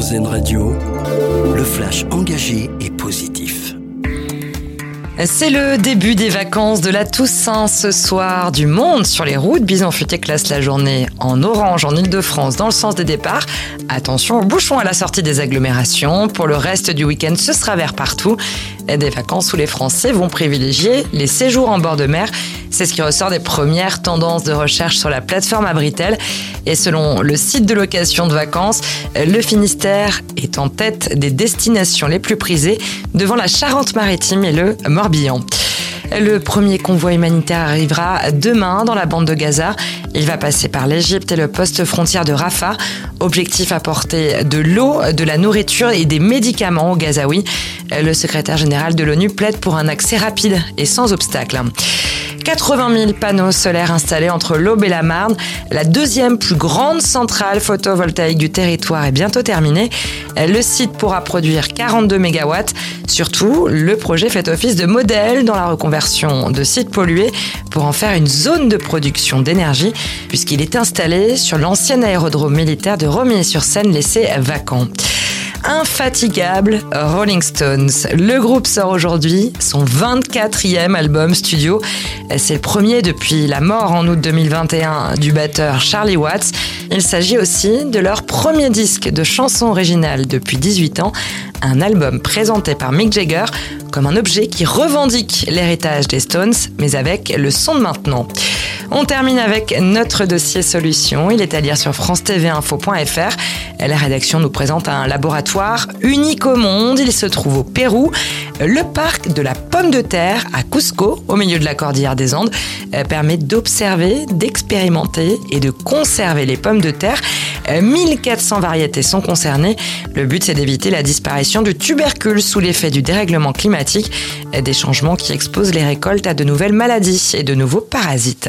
RZN Radio, le flash engagé et positif. C'est le début des vacances de la Toussaint ce soir. Du monde sur les routes. Bison Futé classe la journée en orange en Ile-de-France dans le sens des départs. Attention aux bouchons à la sortie des agglomérations. Pour le reste du week-end, ce sera vert partout. Des vacances où les Français vont privilégier les séjours en bord de mer. C'est ce qui ressort des premières tendances de recherche sur la plateforme Abritel. Et selon le site de location de vacances, le Finistère est en tête des destinations les plus prisées devant la Charente-Maritime et le Morbihan. Le premier convoi humanitaire arrivera demain dans la bande de Gaza. Il va passer par l'Égypte et le poste frontière de Rafah. Objectif apporter de l'eau, de la nourriture et des médicaments aux Gazaouis. Le secrétaire général de l'ONU plaide pour un accès rapide et sans obstacle. 80 000 panneaux solaires installés entre l'Aube et la Marne. La deuxième plus grande centrale photovoltaïque du territoire est bientôt terminée. Le site pourra produire 42 MW. Surtout, le projet fait office de modèle dans la reconversion de sites pollués pour en faire une zone de production d'énergie, puisqu'il est installé sur l'ancien aérodrome militaire de Romilly-sur-Seine laissé vacant infatigable Rolling Stones. Le groupe sort aujourd'hui son 24e album studio. C'est le premier depuis la mort en août 2021 du batteur Charlie Watts. Il s'agit aussi de leur premier disque de chansons originales depuis 18 ans, un album présenté par Mick Jagger comme un objet qui revendique l'héritage des Stones, mais avec le son de maintenant. On termine avec notre dossier solution. Il est à lire sur france-tv-info.fr. La rédaction nous présente un laboratoire unique au monde. Il se trouve au Pérou. Le parc de la pomme de terre à Cusco, au milieu de la cordillère des Andes, permet d'observer, d'expérimenter et de conserver les pommes de terre. 1400 euh, variétés sont concernées. Le but, c'est d'éviter la disparition du tubercule sous l'effet du dérèglement climatique, des changements qui exposent les récoltes à de nouvelles maladies et de nouveaux parasites